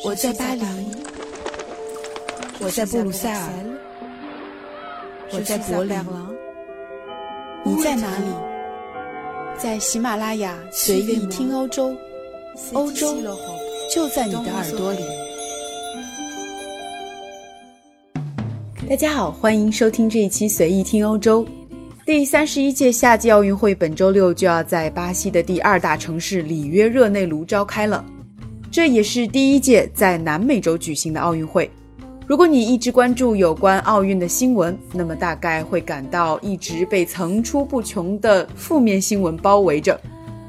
我在巴黎，我在布鲁塞尔，我在柏林，你在哪里？在喜马拉雅随意听欧洲，欧洲就在你的耳朵里。大家好，欢迎收听这一期随意听欧洲。第三十一届夏季奥运会本周六就要在巴西的第二大城市里约热内卢召开了。这也是第一届在南美洲举行的奥运会。如果你一直关注有关奥运的新闻，那么大概会感到一直被层出不穷的负面新闻包围着。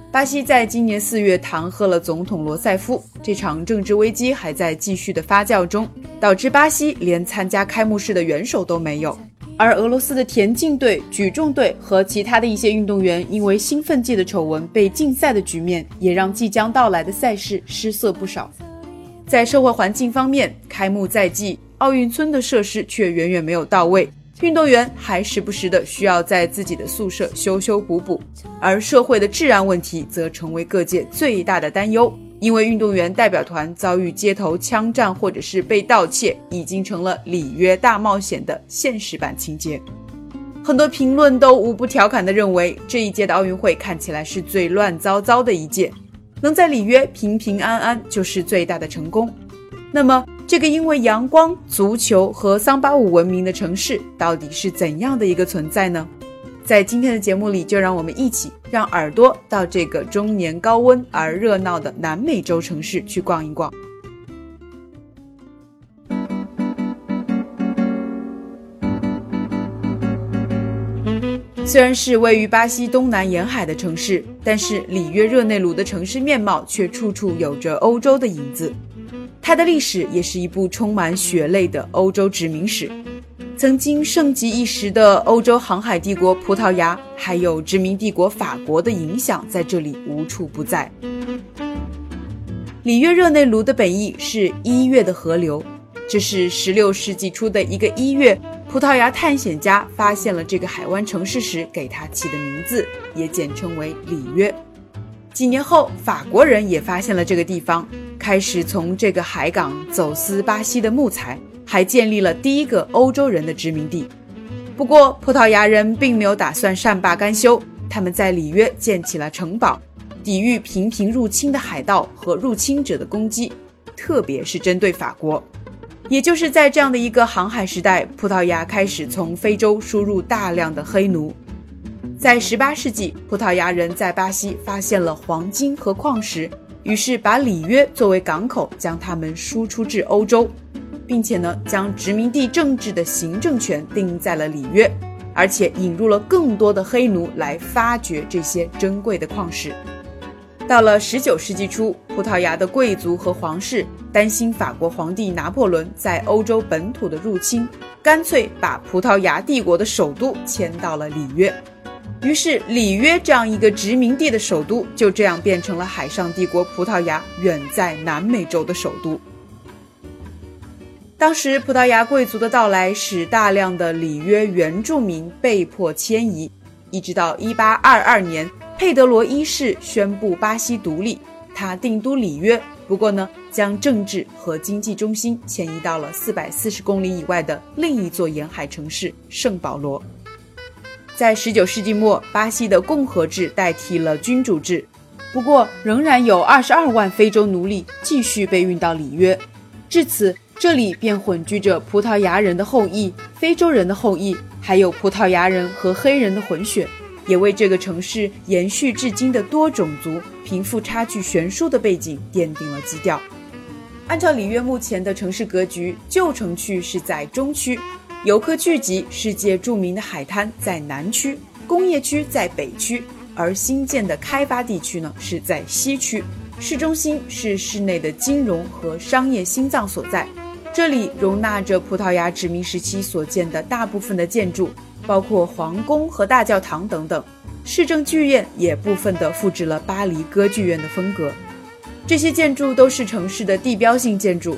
巴西在今年四月弹劾了总统罗塞夫，这场政治危机还在继续的发酵中，导致巴西连参加开幕式的元首都没有。而俄罗斯的田径队、举重队和其他的一些运动员因为兴奋剂的丑闻被禁赛的局面，也让即将到来的赛事失色不少。在社会环境方面，开幕在即，奥运村的设施却远远没有到位，运动员还时不时的需要在自己的宿舍修修补补，而社会的治安问题则成为各界最大的担忧。因为运动员代表团遭遇街头枪战或者是被盗窃，已经成了里约大冒险的现实版情节。很多评论都无不调侃地认为，这一届的奥运会看起来是最乱糟糟的一届，能在里约平平安安就是最大的成功。那么，这个因为阳光、足球和桑巴舞闻名的城市，到底是怎样的一个存在呢？在今天的节目里，就让我们一起让耳朵到这个终年高温而热闹的南美洲城市去逛一逛。虽然是位于巴西东南沿海的城市，但是里约热内卢的城市面貌却处处有着欧洲的影子。它的历史也是一部充满血泪的欧洲殖民史。曾经盛极一时的欧洲航海帝国葡萄牙，还有殖民帝国法国的影响在这里无处不在。里约热内卢的本意是一月的河流，这是16世纪初的一个一月，葡萄牙探险家发现了这个海湾城市时给它起的名字，也简称为里约。几年后，法国人也发现了这个地方，开始从这个海港走私巴西的木材。还建立了第一个欧洲人的殖民地。不过，葡萄牙人并没有打算善罢甘休，他们在里约建起了城堡，抵御频频入侵的海盗和入侵者的攻击，特别是针对法国。也就是在这样的一个航海时代，葡萄牙开始从非洲输入大量的黑奴。在18世纪，葡萄牙人在巴西发现了黄金和矿石，于是把里约作为港口，将他们输出至欧洲。并且呢，将殖民地政治的行政权定在了里约，而且引入了更多的黑奴来发掘这些珍贵的矿石。到了十九世纪初，葡萄牙的贵族和皇室担心法国皇帝拿破仑在欧洲本土的入侵，干脆把葡萄牙帝国的首都迁到了里约。于是，里约这样一个殖民地的首都就这样变成了海上帝国葡萄牙远在南美洲的首都。当时，葡萄牙贵族的到来使大量的里约原住民被迫迁移，一直到1822年，佩德罗一世宣布巴西独立，他定都里约。不过呢，将政治和经济中心迁移到了440公里以外的另一座沿海城市圣保罗。在19世纪末，巴西的共和制代替了君主制，不过仍然有22万非洲奴隶继续被运到里约，至此。这里便混居着葡萄牙人的后裔、非洲人的后裔，还有葡萄牙人和黑人的混血，也为这个城市延续至今的多种族、贫富差距悬殊的背景奠定了基调。按照里约目前的城市格局，旧城区是在中区，游客聚集、世界著名的海滩在南区，工业区在北区，而新建的开发地区呢是在西区。市中心是市内的金融和商业心脏所在。这里容纳着葡萄牙殖民时期所建的大部分的建筑，包括皇宫和大教堂等等。市政剧院也部分的复制了巴黎歌剧院的风格。这些建筑都是城市的地标性建筑。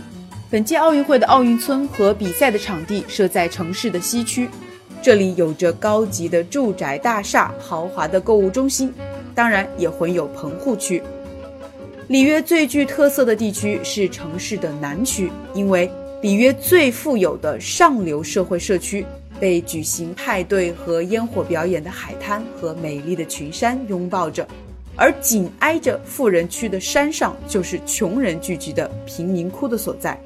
本届奥运会的奥运村和比赛的场地设在城市的西区，这里有着高级的住宅大厦、豪华的购物中心，当然也混有棚户区。里约最具特色的地区是城市的南区，因为里约最富有的上流社会社区被举行派对和烟火表演的海滩和美丽的群山拥抱着，而紧挨着富人区的山上就是穷人聚集的贫民窟的所在。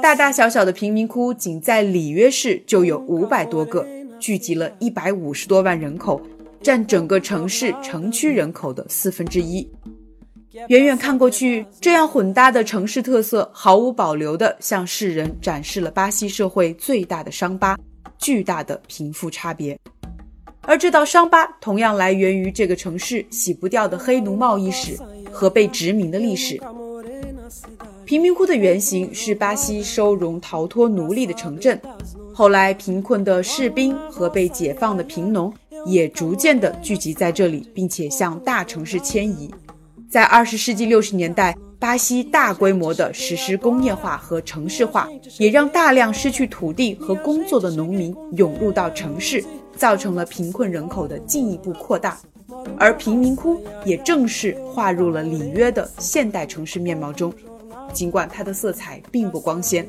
大大小小的贫民窟仅在里约市就有五百多个，聚集了一百五十多万人口。占整个城市城区人口的四分之一。远远看过去，这样混搭的城市特色毫无保留地向世人展示了巴西社会最大的伤疤——巨大的贫富差别。而这道伤疤同样来源于这个城市洗不掉的黑奴贸易史和被殖民的历史。贫民窟的原型是巴西收容逃脱奴隶的城镇，后来贫困的士兵和被解放的贫农。也逐渐地聚集在这里，并且向大城市迁移。在二十世纪六十年代，巴西大规模地实施工业化和城市化，也让大量失去土地和工作的农民涌入到城市，造成了贫困人口的进一步扩大。而贫民窟也正式划入了里约的现代城市面貌中，尽管它的色彩并不光鲜。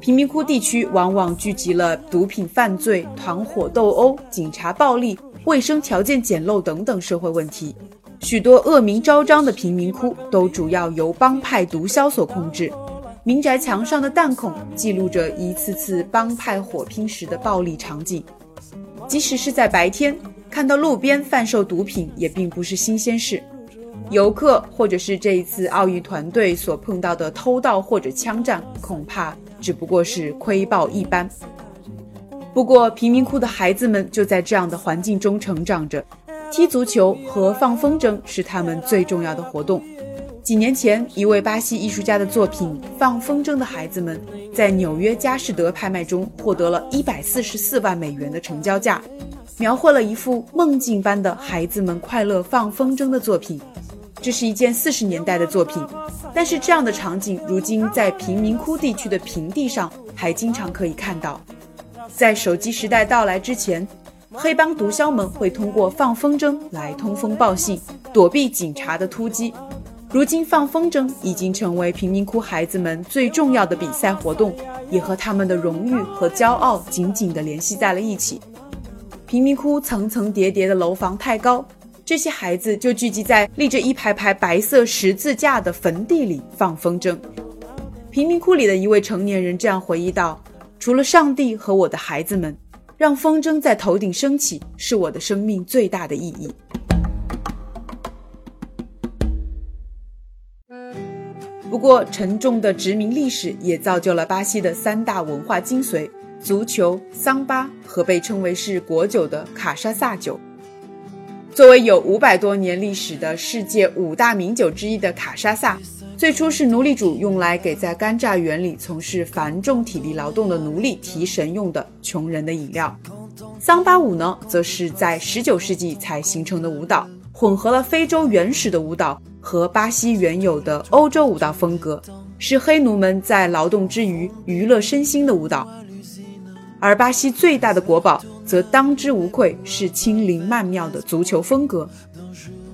贫民窟地区往往聚集了毒品犯罪、团伙斗殴、警察暴力、卫生条件简陋等等社会问题。许多恶名昭彰的贫民窟都主要由帮派毒枭所控制。民宅墙上的弹孔记录着一次次帮派火拼时的暴力场景。即使是在白天，看到路边贩售毒品也并不是新鲜事。游客或者是这一次奥运团队所碰到的偷盗或者枪战，恐怕。只不过是窥豹一般。不过，贫民窟的孩子们就在这样的环境中成长着，踢足球和放风筝是他们最重要的活动。几年前，一位巴西艺术家的作品《放风筝的孩子们》在纽约佳士得拍卖中获得了一百四十四万美元的成交价，描绘了一幅梦境般的孩子们快乐放风筝的作品。这是一件四十年代的作品，但是这样的场景如今在贫民窟地区的平地上还经常可以看到。在手机时代到来之前，黑帮毒枭们会通过放风筝来通风报信，躲避警察的突击。如今，放风筝已经成为贫民窟孩子们最重要的比赛活动，也和他们的荣誉和骄傲紧紧地联系在了一起。贫民窟层层叠叠的楼房太高。这些孩子就聚集在立着一排排白色十字架的坟地里放风筝。贫民窟里的一位成年人这样回忆道：“除了上帝和我的孩子们，让风筝在头顶升起是我的生命最大的意义。”不过，沉重的殖民历史也造就了巴西的三大文化精髓：足球、桑巴和被称为是国酒的卡莎萨酒。作为有五百多年历史的世界五大名酒之一的卡莎萨，最初是奴隶主用来给在干榨园里从事繁重体力劳动的奴隶提神用的穷人的饮料。桑巴舞呢，则是在十九世纪才形成的舞蹈，混合了非洲原始的舞蹈和巴西原有的欧洲舞蹈风格，是黑奴们在劳动之余娱乐身心的舞蹈。而巴西最大的国宝。则当之无愧是轻灵曼妙的足球风格。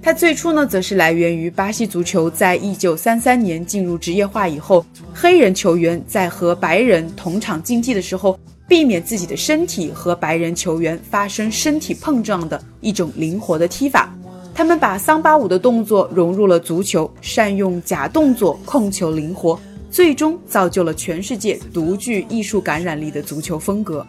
它最初呢，则是来源于巴西足球在一九三三年进入职业化以后，黑人球员在和白人同场竞技的时候，避免自己的身体和白人球员发生身体碰撞的一种灵活的踢法。他们把桑巴舞的动作融入了足球，善用假动作控球灵活，最终造就了全世界独具艺术感染力的足球风格。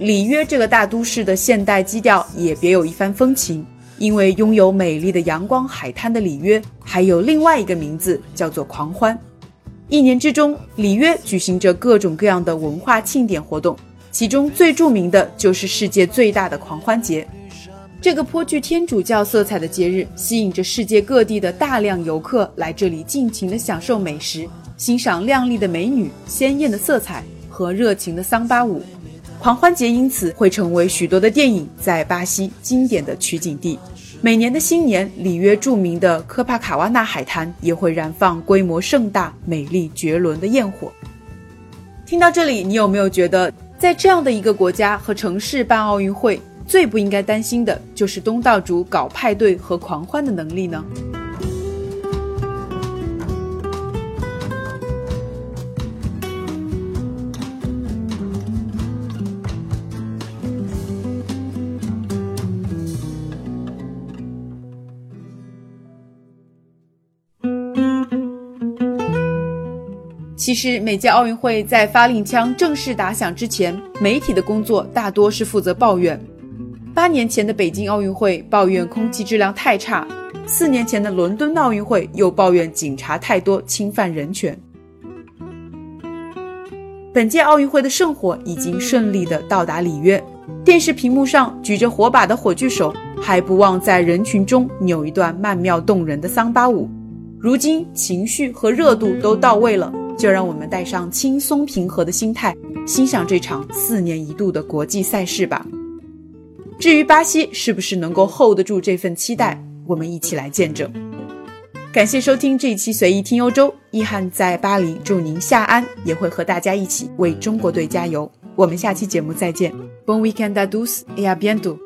里约这个大都市的现代基调也别有一番风情，因为拥有美丽的阳光海滩的里约，还有另外一个名字叫做狂欢。一年之中，里约举行着各种各样的文化庆典活动，其中最著名的就是世界最大的狂欢节。这个颇具天主教色彩的节日，吸引着世界各地的大量游客来这里尽情的享受美食，欣赏靓丽的美女、鲜艳的色彩和热情的桑巴舞。狂欢节因此会成为许多的电影在巴西经典的取景地。每年的新年，里约著名的科帕卡瓦纳海滩也会燃放规模盛大、美丽绝伦的焰火。听到这里，你有没有觉得，在这样的一个国家和城市办奥运会，最不应该担心的就是东道主搞派对和狂欢的能力呢？其实，每届奥运会在发令枪正式打响之前，媒体的工作大多是负责抱怨。八年前的北京奥运会抱怨空气质量太差，四年前的伦敦奥运会又抱怨警察太多侵犯人权。本届奥运会的圣火已经顺利的到达里约，电视屏幕上举着火把的火炬手还不忘在人群中扭一段曼妙动人的桑巴舞。如今情绪和热度都到位了。就让我们带上轻松平和的心态，欣赏这场四年一度的国际赛事吧。至于巴西是不是能够 hold 得住这份期待，我们一起来见证。感谢收听这一期随意听欧洲，易汉在巴黎，祝您下安，也会和大家一起为中国队加油。我们下期节目再见。Bon weekend a tous et à bientôt。